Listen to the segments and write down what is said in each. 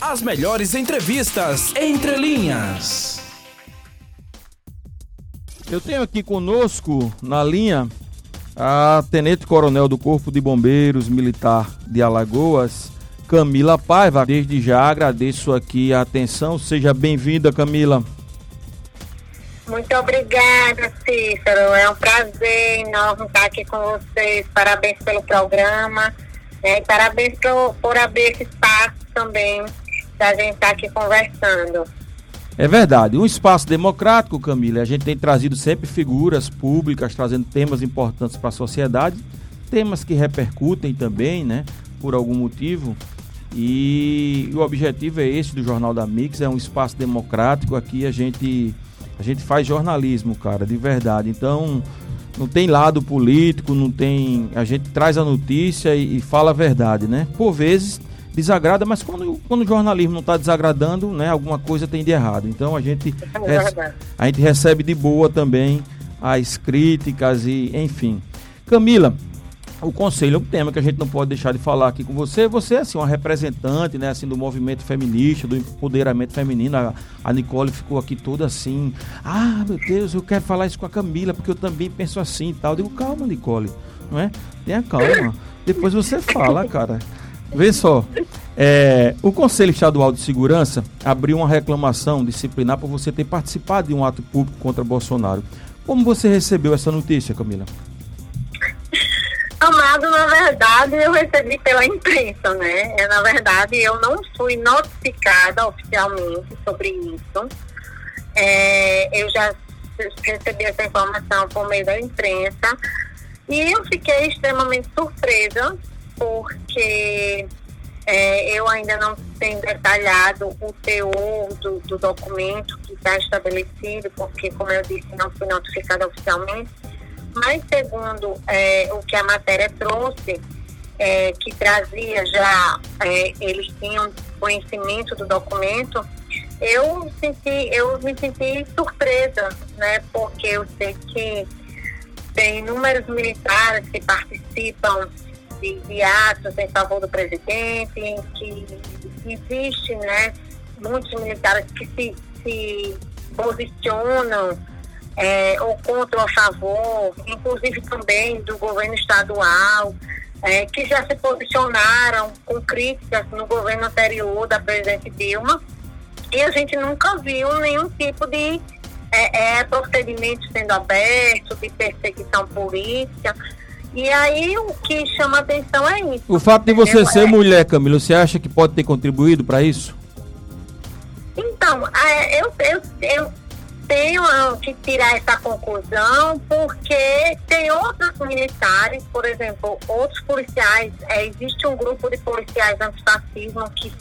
As melhores entrevistas entre linhas. Eu tenho aqui conosco na linha a Tenente Coronel do Corpo de Bombeiros Militar de Alagoas, Camila Paiva. Desde já agradeço aqui a atenção. Seja bem-vinda, Camila. Muito obrigada, Cícero. É um prazer enorme estar aqui com vocês. Parabéns pelo programa. Né? Parabéns por, por abrir esse espaço também da gente estar aqui conversando. É verdade. Um espaço democrático, Camila. A gente tem trazido sempre figuras públicas, trazendo temas importantes para a sociedade, temas que repercutem também, né? Por algum motivo. E o objetivo é esse do Jornal da Mix, é um espaço democrático. Aqui a gente a gente faz jornalismo, cara, de verdade. Então, não tem lado político, não tem. A gente traz a notícia e, e fala a verdade, né? Por vezes desagrada, mas quando, quando o jornalismo não está desagradando, né, alguma coisa tem de errado. Então a gente, é a gente recebe de boa também as críticas e enfim. Camila, o conselho é um tema que a gente não pode deixar de falar aqui com você. Você é assim, uma representante né, assim, do movimento feminista, do empoderamento feminino. A, a Nicole ficou aqui toda assim. Ah, meu Deus, eu quero falar isso com a Camila, porque eu também penso assim e tal. Eu digo, calma, Nicole, não é? Tenha calma. Depois você fala, cara. Vê só. É, o Conselho Estadual de Segurança abriu uma reclamação disciplinar por você ter participado de um ato público contra Bolsonaro. Como você recebeu essa notícia, Camila? Amado, na verdade, eu recebi pela imprensa, né? É, na verdade, eu não fui notificada oficialmente sobre isso. É, eu já recebi essa informação por meio da imprensa e eu fiquei extremamente surpresa porque é, eu ainda não tenho detalhado o teor do, do documento que está estabelecido, porque, como eu disse, não fui notificada oficialmente mas segundo é, o que a matéria trouxe, é, que trazia já, é, eles tinham conhecimento do documento, eu senti, eu me senti surpresa, né? Porque eu sei que tem inúmeros militares que participam de, de atos em favor do presidente, que existe, né? Muitos militares que se, se posicionam é, ou contra ou a favor, inclusive também do governo estadual, é, que já se posicionaram com críticas no governo anterior da presidente Dilma, e a gente nunca viu nenhum tipo de é, é, procedimento sendo aberto, de perseguição política. E aí o que chama atenção é isso. O fato de você ser é. mulher, Camila, você acha que pode ter contribuído para isso? Então, é, eu, eu, eu tenho que tirar essa conclusão porque tem outros militares, por exemplo, outros policiais, é, existe um grupo de policiais antifascismo que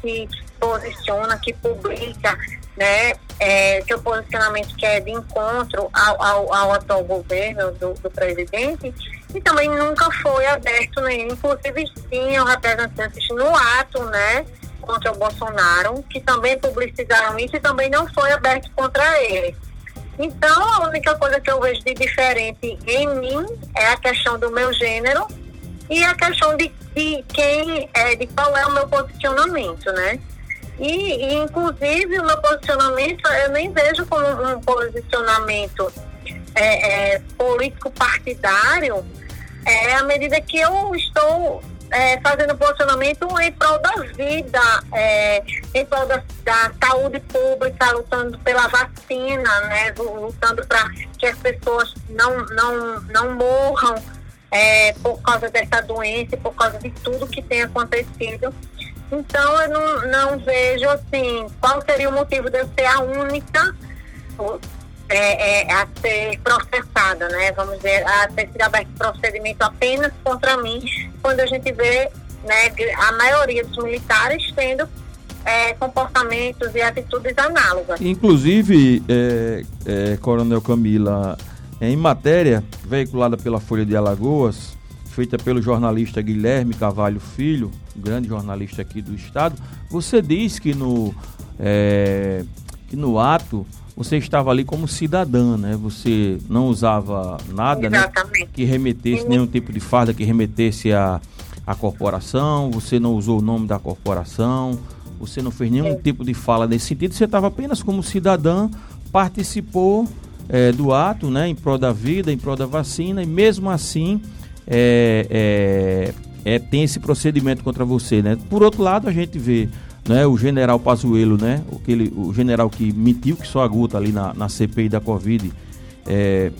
se, posiciona, que publica, né, é, seu posicionamento que é de encontro ao, ao, ao atual governo do, do, presidente, e também nunca foi aberto nenhum, inclusive tinham representantes no ato, né, contra o Bolsonaro, que também publicizaram isso e também não foi aberto contra ele. Então, a única coisa que eu vejo de diferente em mim é a questão do meu gênero e a questão de, de quem, é, de qual é o meu posicionamento, né? E, e, inclusive, o meu posicionamento eu nem vejo como um posicionamento é, é, político partidário, é à medida que eu estou é, fazendo posicionamento em prol da vida, é, em prol da, da, saúde pública, lutando pela vacina, né, lutando para que as pessoas não, não, não morram é, por causa dessa doença, por causa de tudo que tem acontecido. Então, eu não, não vejo assim qual seria o motivo de eu ser a única é, é, a ser processada, né? Vamos dizer, a ter sido aberto procedimento apenas contra mim, quando a gente vê né, a maioria dos militares tendo é, comportamentos e atitudes análogas. Inclusive, é, é, Coronel Camila, em matéria veiculada pela Folha de Alagoas, feita pelo jornalista Guilherme Cavalho Filho, grande jornalista aqui do estado, você diz que no, é, que no ato você estava ali como cidadã, né? Você não usava nada né, que remetesse, nenhum tipo de farda que remetesse a, a corporação, você não usou o nome da corporação, você não fez nenhum tipo de fala nesse sentido, você estava apenas como cidadã, participou é, do ato, né, em prol da vida, em prol da vacina, e mesmo assim é, é, é, tem esse procedimento contra você, né? Por outro lado, a gente vê né, o general Pazuello, né, aquele, o general que mentiu que só aguta ali na, na CPI da Covid, é,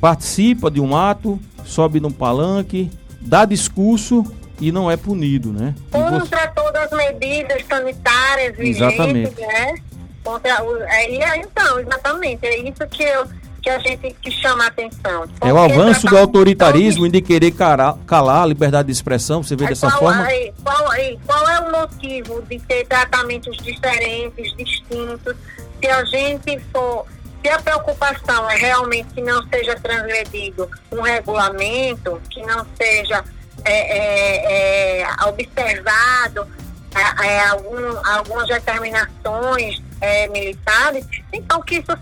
participa de um ato, sobe num palanque, dá discurso e não é punido, né? Contra você... todas as medidas sanitárias Exatamente. né? Contra o, é, então, exatamente, é isso que eu que a gente que chama a atenção. É o avanço do autoritarismo e de querer calar, calar a liberdade de expressão, você vê dessa qual, forma? É, qual, qual é o motivo de ter tratamentos diferentes, distintos, se a gente for se a preocupação é realmente que não seja transgredido um regulamento, que não seja é, é, é, observado é, é, algum, algumas determinações é, militares, então que isso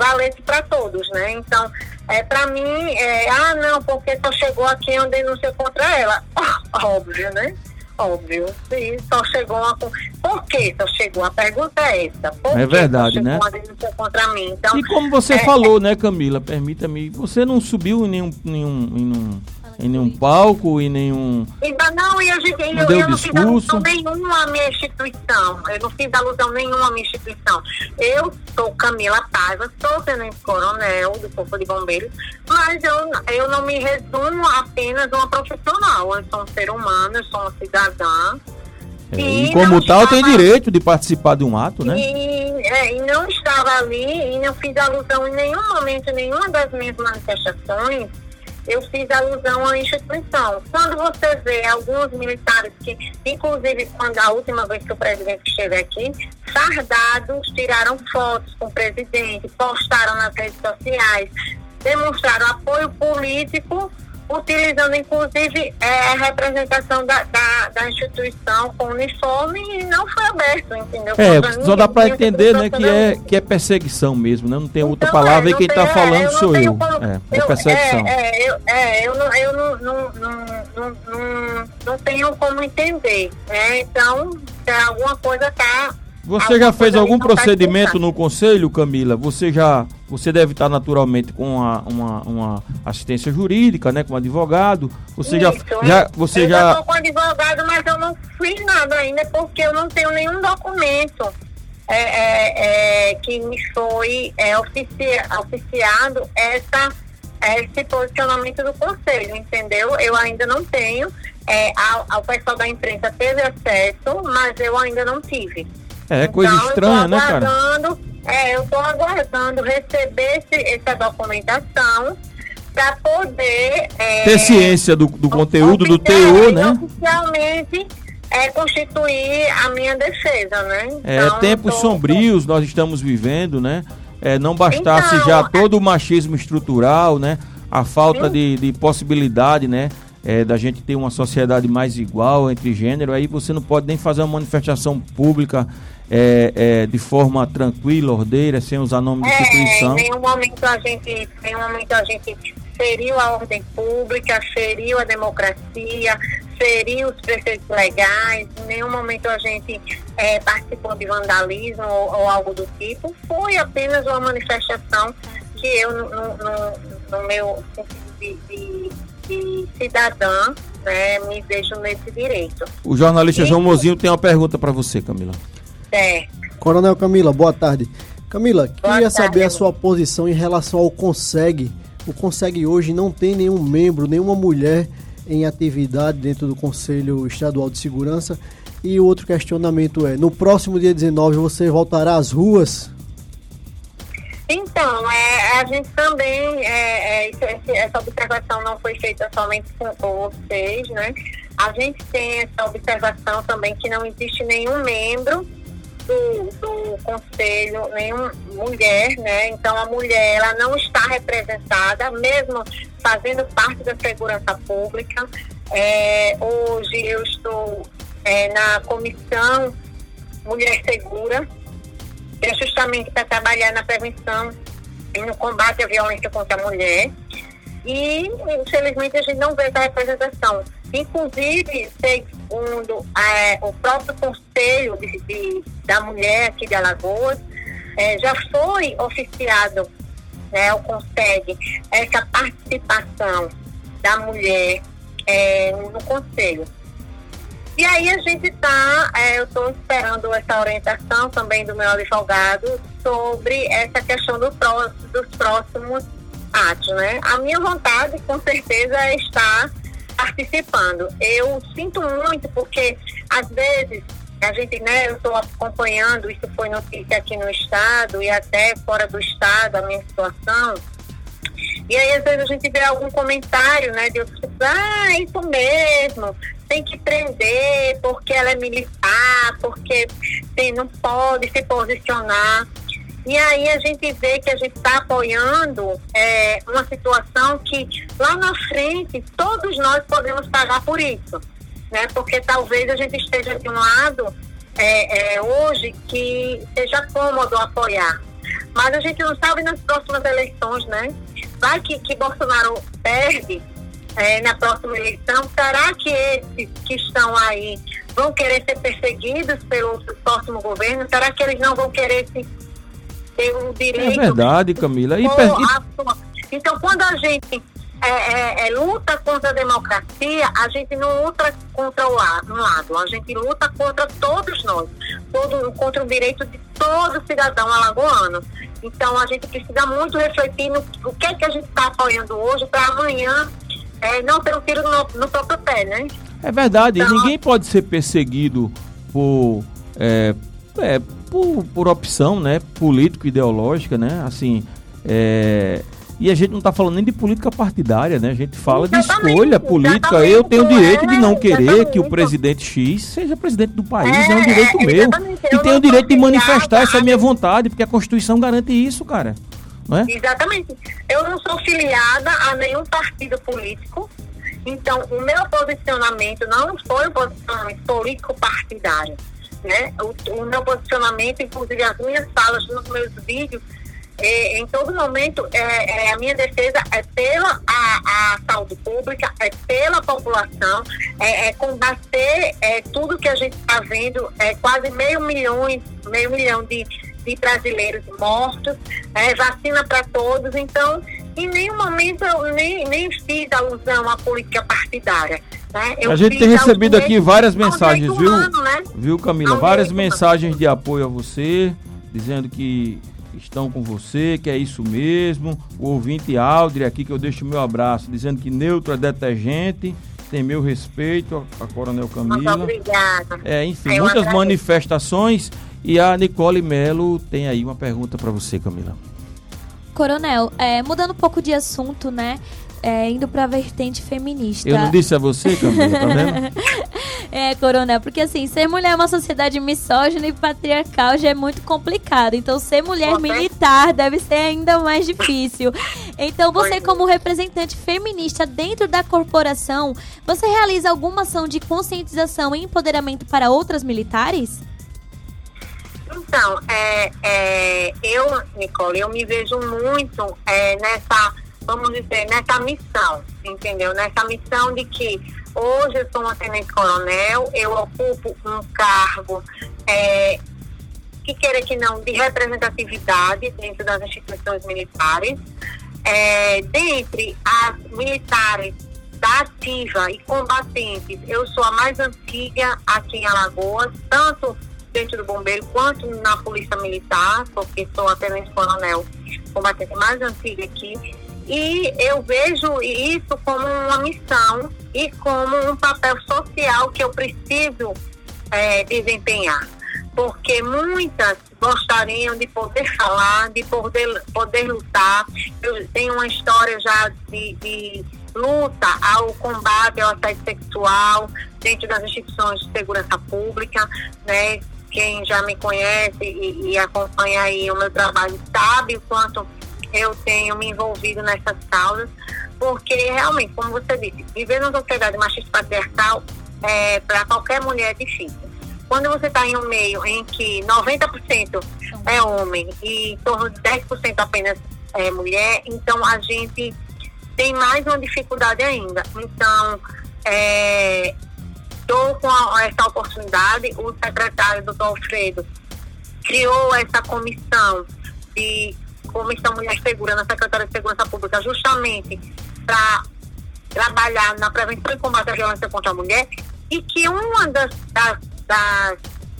valesse para todos, né? Então, é, para mim, é, ah, não, porque só chegou aqui uma denúncia contra ela. Óbvio, né? Óbvio. Sim, só chegou uma. Por que só chegou? A pergunta é essa. Por é verdade, né? Uma denúncia contra mim? Então, e como você é, falou, né, Camila? Permita-me, você não subiu em nenhum, nenhum, em nenhum em nenhum palco, em nenhum. Não, e a gente, não eu, deu eu não discurso. fiz alusão nenhuma à minha instituição. Eu não fiz alusão nenhuma à minha instituição. Eu sou Camila Paiva, sou tenente coronel do Corpo de Bombeiros, mas eu, eu não me resumo apenas a uma profissional. Eu sou um ser humano, eu sou uma cidadã. É, e, e, como tal estava... tem direito de participar de um ato, né? E, é, e não estava ali e não fiz alusão em nenhum momento, nenhuma das minhas manifestações eu fiz alusão à instituição. Quando você vê alguns militares que, inclusive quando a última vez que o presidente esteve aqui, fardados, tiraram fotos com o presidente, postaram nas redes sociais, demonstraram apoio político utilizando inclusive é, a representação da, da, da, instituição com uniforme e não foi aberto, entendeu? É, só dá para entender, né, que é, que é perseguição mesmo, né? Não tem outra então, palavra é, e quem está falando eu sou eu. Como, é, é perseguição. É, é, eu, é, eu, não, eu não, não, não, não, não, tenho como entender, né? Então, se alguma coisa está você já fez algum procedimento no conselho, Camila? Você já, você deve estar naturalmente com uma, uma, uma assistência jurídica, né, com um advogado. Você Isso, já, já, você eu já. Estou com advogado, mas eu não fiz nada ainda porque eu não tenho nenhum documento é, é, é, que me foi é, oficia, oficiado essa esse posicionamento do conselho, entendeu? Eu ainda não tenho. É, ao, ao pessoal da imprensa teve acesso, mas eu ainda não tive. É coisa então, estranha, né, cara? É, eu estou aguardando receber esse, essa documentação para poder. É, Ter ciência do, do conteúdo, do teor, né? Oficialmente é, constituir a minha defesa, né? É, então, é, tempos tô... sombrios nós estamos vivendo, né? É, não bastasse então, já todo o machismo estrutural, né? A falta de, de possibilidade, né? É, da gente ter uma sociedade mais igual entre gênero, aí você não pode nem fazer uma manifestação pública é, é, de forma tranquila, ordeira, sem usar nome de é, instituição? Em nenhum momento a gente, em nenhum momento a gente feriu a ordem pública, feriu a democracia, feriu os preceitos legais, em nenhum momento a gente é, participou de vandalismo ou, ou, algo do tipo. Foi apenas uma manifestação que eu, no, no, no meu sentido de, de, de cidadã, né, me vejo nesse direito. O jornalista e, João Mozinho tem uma pergunta para você, Camila. É. Coronel Camila, boa tarde. Camila, boa queria tarde, saber a sua posição em relação ao CONSEG. O CONSEG hoje não tem nenhum membro, nenhuma mulher em atividade dentro do Conselho Estadual de Segurança. E o outro questionamento é: no próximo dia 19 você voltará às ruas? Então, é, a gente também, é, é, essa observação não foi feita somente com vocês, né? A gente tem essa observação também que não existe nenhum membro do, do conselho nenhuma mulher, né? Então a mulher ela não está representada, mesmo fazendo parte da segurança pública. É, hoje eu estou é, na comissão Mulher Segura, que é justamente para trabalhar na prevenção e no combate à violência contra a mulher. E, infelizmente, a gente não vê essa representação. Inclusive, sei segundo é, o próprio Conselho de, de, da Mulher aqui de Alagoas, é, já foi oficiado, né, o consegue essa participação da mulher é, no Conselho. E aí a gente está, é, eu estou esperando essa orientação também do meu advogado sobre essa questão do dos próximos atos, né? A minha vontade, com certeza, é estar participando. Eu sinto muito porque, às vezes, a gente, né, eu estou acompanhando, isso foi notícia aqui no estado e até fora do estado, a minha situação. E aí, às vezes, a gente vê algum comentário, né, de outras pessoas, ah, isso mesmo, tem que prender porque ela é militar, porque tem, não pode se posicionar. E aí a gente vê que a gente está apoiando é, uma situação que lá na frente todos nós podemos pagar por isso. Né? Porque talvez a gente esteja de um lado é, é, hoje que seja cômodo apoiar. Mas a gente não sabe nas próximas eleições, né? Vai que, que Bolsonaro perde é, na próxima eleição, será que esses que estão aí vão querer ser perseguidos pelo próximo governo? Será que eles não vão querer se ter o direito? É verdade, Camila. E, per... Então, quando a gente é, é, é, luta contra a democracia, a gente não luta contra o lado, um lado, a gente luta contra todos nós, todo, contra o direito de todo cidadão alagoano. Então, a gente precisa muito refletir no o que é que a gente está apoiando hoje para amanhã é, não ter um tiro no, no próprio pé, né? É verdade, então, ninguém pode ser perseguido por, é, é, por, por opção, né, político-ideológica, né, assim, é, e a gente não está falando nem de política partidária, né? A gente fala exatamente, de escolha política. Eu tenho o direito de não querer que o presidente X seja presidente do país, é, é um direito meu. E tenho o direito de manifestar essa minha vontade, porque a Constituição garante isso, cara. Não é? Exatamente. Eu não sou filiada a nenhum partido político. Então, o meu posicionamento não foi um posicionamento político-partidário. Né? O, o, meu posicionamento, inclusive as minhas falas nos meus vídeos, é, em todo momento, é, é, a minha defesa é pela a, a saúde pública, é pela população, é, é combater é, tudo que a gente está vendo, é, quase meio milhão, meio milhão de de brasileiros mortos, é, vacina para todos. Então, em nenhum momento eu nem, nem fiz alusão à política partidária. Né? a gente tem recebido aqui várias mensagens, viu? Humano, né? Viu, Camila? várias mensagens de apoio a você, dizendo que estão com você, que é isso mesmo. O ouvinte Aldri aqui, que eu deixo o meu abraço, dizendo que neutro é detergente tem meu respeito a, a Coronel Camila. Muito obrigada. É, enfim, Eu muitas agradeço. manifestações e a Nicole Melo tem aí uma pergunta para você, Camila. Coronel, é, mudando um pouco de assunto, né? É, indo para a vertente feminista. Eu não disse a você, Camila, tá vendo? é, Coronel, porque assim, ser mulher é uma sociedade misógina e patriarcal já é muito complicado. Então, ser mulher militar deve ser ainda mais difícil. Então, você, como representante feminista dentro da corporação, você realiza alguma ação de conscientização e empoderamento para outras militares? Então, é, é, eu, Nicole, eu me vejo muito é, nessa, vamos dizer, nessa missão, entendeu? Nessa missão de que hoje eu sou uma tenente-coronel, eu ocupo um cargo é, que queira que não, de representatividade dentro das instituições militares. É, dentre as militares da ativa e combatentes, eu sou a mais antiga aqui em Alagoas, tanto dentro do bombeiro quanto na polícia militar, porque sou a tenente coronel combatente mais antiga aqui. E eu vejo isso como uma missão e como um papel social que eu preciso é, desempenhar. Porque muitas gostariam de poder falar, de poder, poder lutar. Eu tenho uma história já de, de luta ao combate ao assédio sexual dentro das instituições de segurança pública, né? quem já me conhece e, e acompanha aí o meu trabalho sabe o quanto eu tenho me envolvido nessas causas, porque realmente, como você disse, viver numa sociedade machista patriarcal é, para qualquer mulher é difícil. Quando você está em um meio em que 90% é homem e em torno de 10% apenas é mulher, então a gente tem mais uma dificuldade ainda. Então, é, estou com a, essa oportunidade, o secretário, doutor Alfredo, criou essa comissão de Comissão Mulher Segura na Secretaria de Segurança Pública justamente para trabalhar na prevenção e combate à violência contra a mulher e que uma das, das, das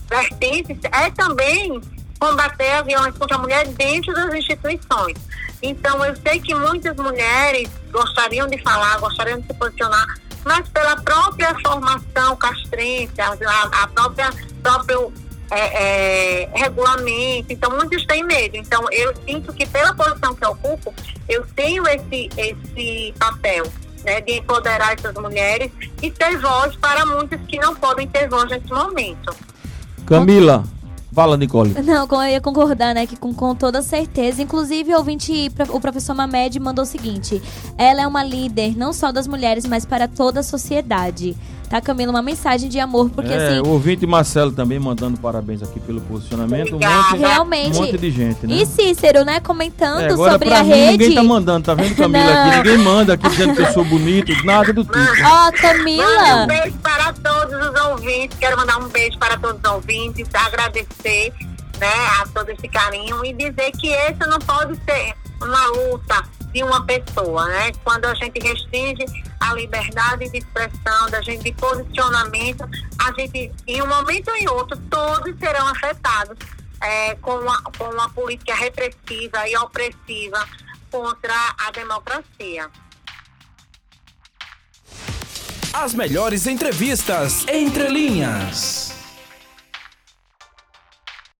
vertentes é também combater a violência contra a mulher dentro das instituições. Então, eu sei que muitas mulheres gostariam de falar, gostariam de se posicionar, mas pela própria formação castrense, a, a própria próprio é, é, regulamento, então muitos têm medo. Então, eu sinto que pela posição que eu ocupo, eu tenho esse, esse papel né, de empoderar essas mulheres e ter voz para muitas que não podem ter voz nesse momento. Camila, Fala, Nicole. Não, eu ia concordar, né? Que com, com toda certeza. Inclusive, o ouvinte, o professor Mamed mandou o seguinte: ela é uma líder não só das mulheres, mas para toda a sociedade tá, Camila? Uma mensagem de amor, porque é, assim. O ouvinte Marcelo também mandando parabéns aqui pelo posicionamento. Um monte, Realmente. Um monte de gente, né? E Cícero, né, comentando é, sobre a mim, rede. Ninguém tá mandando, tá vendo, Camila? aqui ninguém manda aqui dizendo que eu sou bonito, nada do tipo. Ó, oh, Camila. um beijo para todos os ouvintes. Quero mandar um beijo para todos os ouvintes, agradecer né, a todo esse carinho e dizer que esse não pode ser uma luta de uma pessoa, né? Quando a gente restringe a liberdade de expressão, da gente de posicionamento, a gente, em um momento ou em outro, todos serão afetados é, com, uma, com uma política repressiva e opressiva contra a democracia. As melhores entrevistas entre linhas.